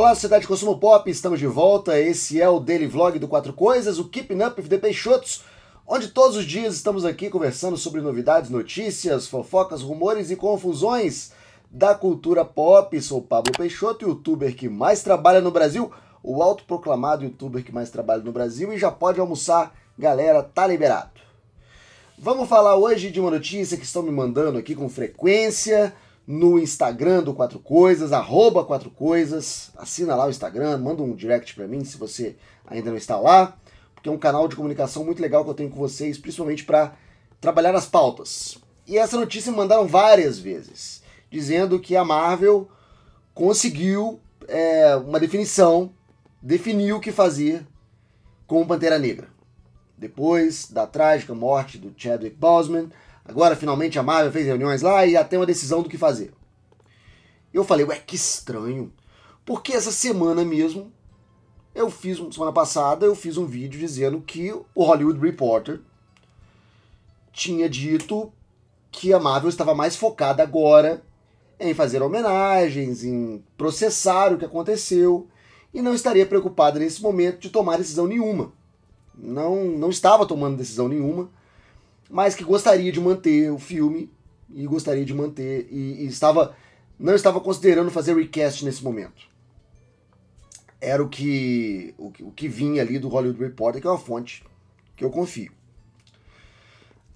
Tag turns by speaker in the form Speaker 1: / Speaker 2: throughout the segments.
Speaker 1: Olá, sociedade Consumo Pop, estamos de volta. Esse é o Daily Vlog do Quatro Coisas, o Keeping Up the Peixotos, onde todos os dias estamos aqui conversando sobre novidades, notícias, fofocas, rumores e confusões da cultura pop. Sou Pablo Peixoto, youtuber que mais trabalha no Brasil, o autoproclamado youtuber que mais trabalha no Brasil e já pode almoçar, galera, tá liberado. Vamos falar hoje de uma notícia que estão me mandando aqui com frequência no Instagram do Quatro Coisas, arroba Quatro Coisas. Assina lá o Instagram, manda um direct para mim se você ainda não está lá, porque é um canal de comunicação muito legal que eu tenho com vocês, principalmente para trabalhar as pautas. E essa notícia me mandaram várias vezes, dizendo que a Marvel conseguiu é, uma definição, definiu o que fazer com o Pantera Negra. Depois da trágica morte do Chadwick Boseman, Agora, finalmente, a Marvel fez reuniões lá e já tem uma decisão do que fazer. Eu falei, ué, que estranho. Porque essa semana mesmo, eu fiz, semana passada, eu fiz um vídeo dizendo que o Hollywood Reporter tinha dito que a Marvel estava mais focada agora em fazer homenagens, em processar o que aconteceu e não estaria preocupada nesse momento de tomar decisão nenhuma. Não, não estava tomando decisão nenhuma mas que gostaria de manter o filme e gostaria de manter e, e estava não estava considerando fazer recast nesse momento. Era o que, o que o que vinha ali do Hollywood Reporter, que é uma fonte que eu confio.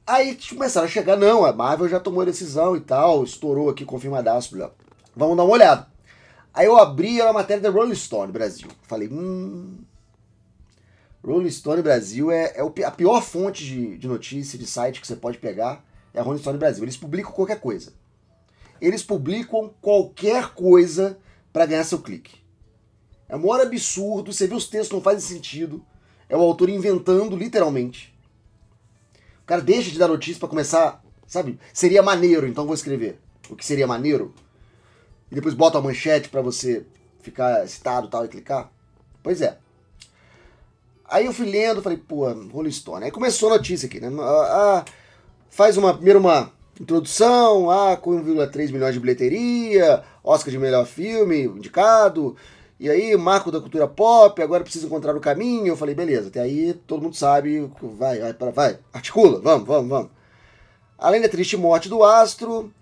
Speaker 1: Aí começaram a chegar, não, a Marvel já tomou a decisão e tal, estourou aqui, confirmadaço, vamos dar uma olhada. Aí eu abri a matéria da Rolling Stone Brasil. Falei, hum, Rolling Stone Brasil é, é a pior fonte de, de notícia, de site que você pode pegar, é a Rolling Stone Brasil. Eles publicam qualquer coisa. Eles publicam qualquer coisa para ganhar seu clique. É um hora absurdo, você vê os textos, não fazem sentido. É o autor inventando, literalmente. O cara deixa de dar notícia para começar, sabe? Seria maneiro, então vou escrever. O que seria maneiro? E depois bota a manchete para você ficar excitado tal e clicar. Pois é. Aí eu fui lendo, falei, pô, Rolling Stone. Aí começou a notícia aqui, né? Ah, ah faz uma, primeiro uma introdução, ah, com 1,3 milhões de bilheteria, Oscar de melhor filme, indicado. E aí, marco da cultura pop, agora precisa encontrar o caminho. Eu falei, beleza, até aí todo mundo sabe, vai, vai, vai, articula, vamos, vamos, vamos. Além da triste morte do astro,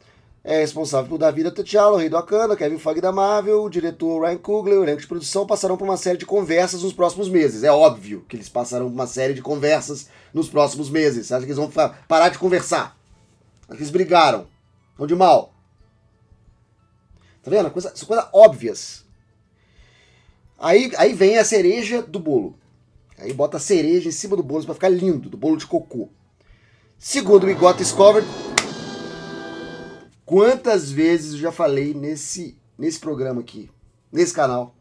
Speaker 1: é responsável por T'Challa, o rei do Wakanda, Kevin Feige da Marvel, o diretor Ryan Coogler, o elenco de produção passarão por uma série de conversas nos próximos meses. É óbvio que eles passarão por uma série de conversas nos próximos meses. Você acha que eles vão parar de conversar? Acho que eles brigaram. Estão de mal. Tá vendo? Coisa, são coisas óbvias. Aí, aí vem a cereja do bolo. Aí bota a cereja em cima do bolo para ficar lindo, do bolo de cocô. Segundo o Got Discovered, Quantas vezes eu já falei nesse, nesse programa aqui, nesse canal?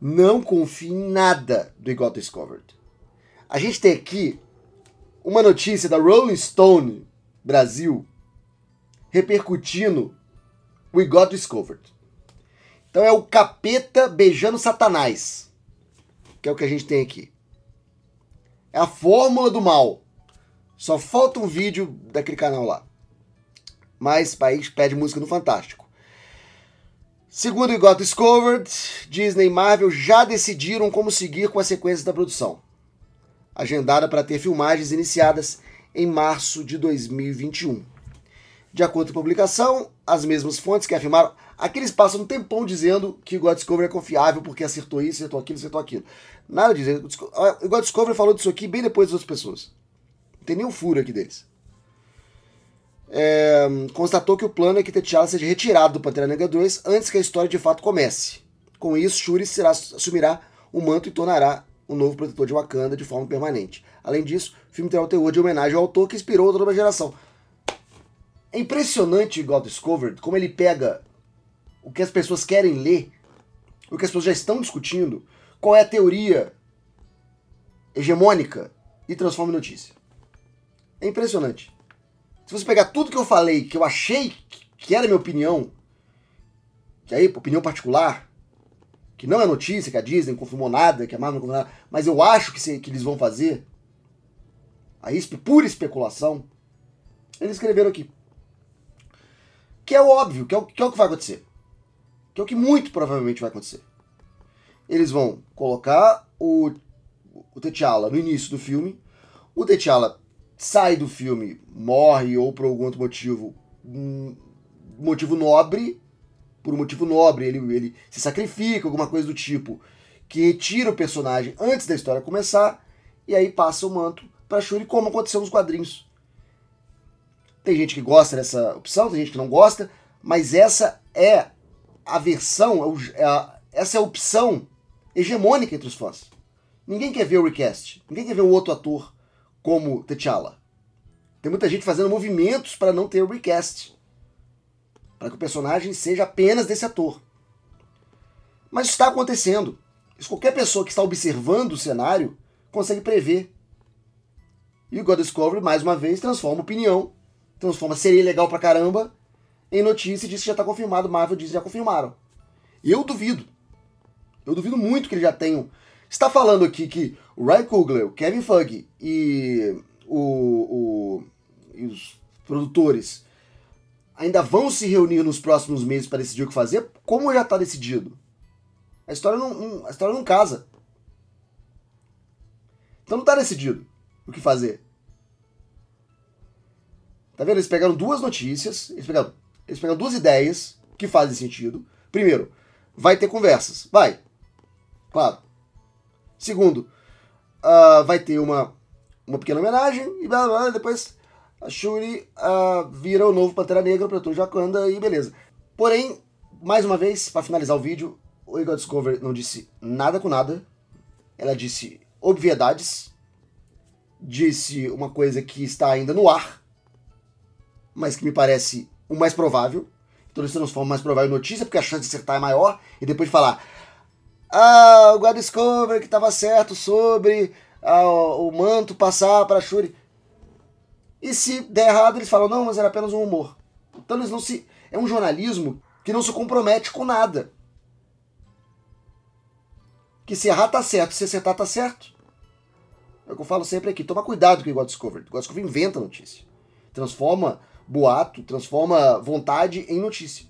Speaker 1: Não confie em nada do Got Discovered. A gente tem aqui uma notícia da Rolling Stone Brasil repercutindo o Got Discovered. Então é o capeta beijando Satanás, que é o que a gente tem aqui. É a fórmula do mal. Só falta um vídeo daquele canal lá mais país pede música no Fantástico. Segundo o Got Discovered, Disney e Marvel já decidiram como seguir com a sequência da produção, agendada para ter filmagens iniciadas em março de 2021. De acordo com a publicação, as mesmas fontes que afirmaram. Aqui eles passam um tempão dizendo que o God Discovery é confiável porque acertou isso, acertou aquilo, acertou aquilo. Nada disso. O God Discovery falou disso aqui bem depois das outras pessoas. Não tem nenhum furo aqui deles é, constatou que o plano é que T'Challa seja retirado do Pantera Negra 2 antes que a história de fato comece. Com isso, Shuri será, assumirá o manto e tornará o novo protetor de Wakanda de forma permanente. Além disso, o filme terá o teor de homenagem ao autor que inspirou toda uma geração. É impressionante God Discovered como ele pega o que as pessoas querem ler, o que as pessoas já estão discutindo, qual é a teoria hegemônica e transforma em notícia. É impressionante. Se você pegar tudo que eu falei, que eu achei que era minha opinião, que aí, opinião particular, que não é notícia, que a Disney não confirmou nada, que a Marvel não confirmou nada, mas eu acho que, se, que eles vão fazer, aí, pura especulação, eles escreveram aqui. Que é óbvio, que é o que, é o que vai acontecer. que é o que muito provavelmente vai acontecer. Eles vão colocar o, o T'Challa no início do filme, o T'Challa sai do filme, morre ou por algum outro motivo, um motivo nobre, por um motivo nobre, ele, ele se sacrifica, alguma coisa do tipo, que retira o personagem antes da história começar, e aí passa o manto para Shuri, como aconteceu nos quadrinhos. Tem gente que gosta dessa opção, tem gente que não gosta, mas essa é a versão, é, é a, essa é a opção hegemônica entre os fãs. Ninguém quer ver o recast, ninguém quer ver um outro ator como T'Challa. Tem muita gente fazendo movimentos para não ter o recast. Para que o personagem seja apenas desse ator. Mas está acontecendo. Isso qualquer pessoa que está observando o cenário consegue prever. E o God Discovery, mais uma vez, transforma opinião, transforma seria legal pra caramba em notícia e diz que já está confirmado. Marvel diz que já confirmaram. Eu duvido. Eu duvido muito que eles já tenham. Está falando aqui que o Ryan Coogler, o Kevin Feige e, o, o, e os produtores ainda vão se reunir nos próximos meses para decidir o que fazer, como já está decidido? A história não, não, a história não casa. Então não está decidido o que fazer. Tá vendo? Eles pegaram duas notícias, eles pegaram, eles pegaram duas ideias que fazem sentido. Primeiro, vai ter conversas. Vai. Claro. Segundo, uh, vai ter uma, uma pequena homenagem e blá, blá, blá, depois a Shuri uh, vira o novo Pantera Negra para o Wakanda e beleza. Porém, mais uma vez, para finalizar o vídeo, o Eagle Discover não disse nada com nada. Ela disse obviedades. Disse uma coisa que está ainda no ar, mas que me parece o mais provável. Então eles transformam mais provável em notícia, porque a chance de acertar é maior. E depois falar, ah, o God Discover que estava certo sobre ah, o manto passar para Shuri. E se der errado, eles falam, não, mas era apenas um humor. Então eles não se. É um jornalismo que não se compromete com nada. Que se errar tá certo, se acertar tá certo. É o que eu falo sempre aqui. Toma cuidado com o God Discover. O God Discover inventa notícia. Transforma boato, transforma vontade em notícia.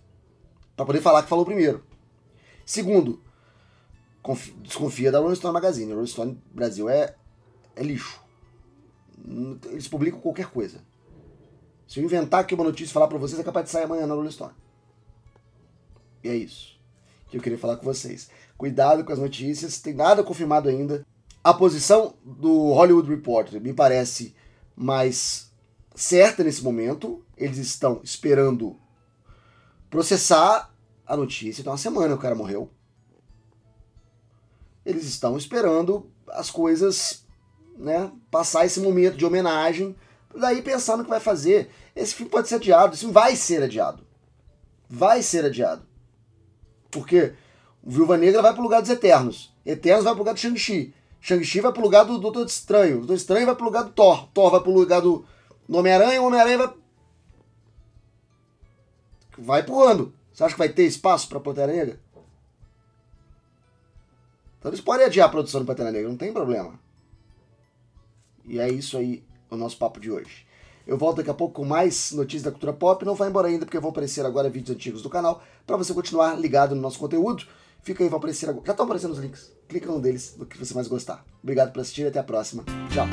Speaker 1: para poder falar que falou primeiro. Segundo, desconfia da Rolling Stone Magazine. A Rolling Stone Brasil é, é lixo. Eles publicam qualquer coisa. Se eu inventar aqui uma notícia e falar para vocês, é capaz de sair amanhã na Rolling Stone. E é isso que eu queria falar com vocês. Cuidado com as notícias, tem nada confirmado ainda. A posição do Hollywood Reporter me parece mais certa nesse momento. Eles estão esperando processar a notícia. Então, uma semana o cara morreu eles estão esperando as coisas, né, passar esse momento de homenagem, daí pensando que vai fazer. Esse filme pode ser adiado, esse filme vai ser adiado. Vai ser adiado. Porque o Viúva Negra vai pro lugar dos Eternos. Eternos vai pro lugar do Shang-Chi. Shang-Chi vai pro lugar do Doutor Estranho. O Doutor Estranho vai pro lugar do Thor. Thor vai pro lugar do, Homem-Aranha. O Homem-Aranha vai. Vai pulando. Você acha que vai ter espaço pra Pantera Negra? Então eles podem adiar a produção do Pantera Negra, não tem problema. E é isso aí, o nosso papo de hoje. Eu volto daqui a pouco com mais notícias da cultura pop. Não vai embora ainda, porque vão aparecer agora vídeos antigos do canal, para você continuar ligado no nosso conteúdo. Fica aí, vão aparecer agora. Já estão aparecendo os links. Clica num deles, do que você mais gostar. Obrigado por assistir até a próxima. Tchau.